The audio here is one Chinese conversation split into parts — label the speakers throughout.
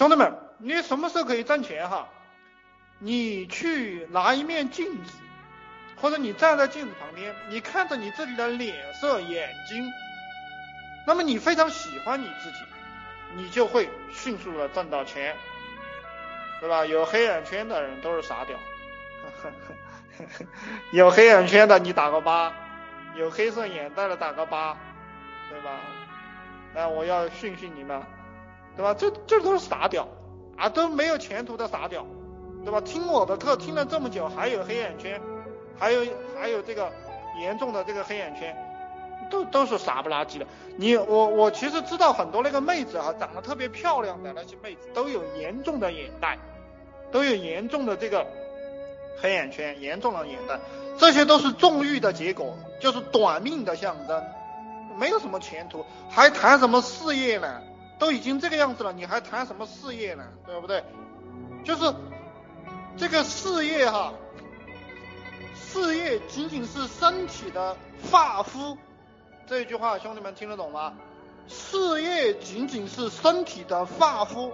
Speaker 1: 兄弟们，你什么时候可以挣钱哈？你去拿一面镜子，或者你站在镜子旁边，你看着你自己的脸色、眼睛，那么你非常喜欢你自己，你就会迅速的挣到钱，对吧？有黑眼圈的人都是傻屌，有黑眼圈的你打个八，有黑色眼袋的打个八，对吧？那我要训训你们，对吧？这这都是傻屌啊，都没有前途的傻屌。对吧？听我的课听了这么久，还有黑眼圈，还有还有这个严重的这个黑眼圈，都都是傻不拉几的。你我我其实知道很多那个妹子啊，长得特别漂亮的那些妹子都有严重的眼袋，都有严重的这个黑眼圈，严重的眼袋，这些都是纵欲的结果，就是短命的象征，没有什么前途，还谈什么事业呢？都已经这个样子了，你还谈什么事业呢？对不对？就是。这个事业哈，事业仅仅是身体的发肤，这句话兄弟们听得懂吗？事业仅仅是身体的发肤，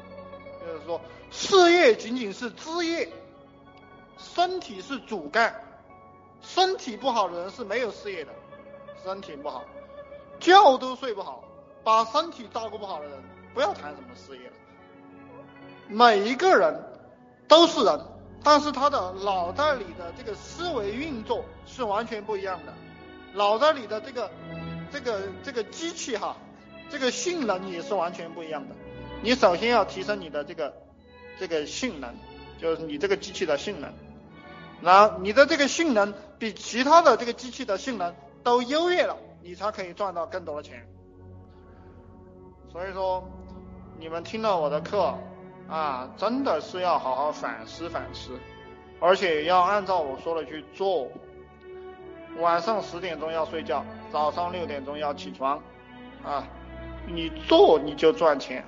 Speaker 1: 就是说事业仅仅是枝叶，身体是主干，身体不好的人是没有事业的，身体不好，觉都睡不好，把身体照顾不好的人，不要谈什么事业了。每一个人都是人。但是他的脑袋里的这个思维运作是完全不一样的，脑袋里的这个这个这个机器哈，这个性能也是完全不一样的。你首先要提升你的这个这个性能，就是你这个机器的性能，然后你的这个性能比其他的这个机器的性能都优越了，你才可以赚到更多的钱。所以说，你们听了我的课。啊，真的是要好好反思反思，而且要按照我说的去做。晚上十点钟要睡觉，早上六点钟要起床，啊，你做你就赚钱。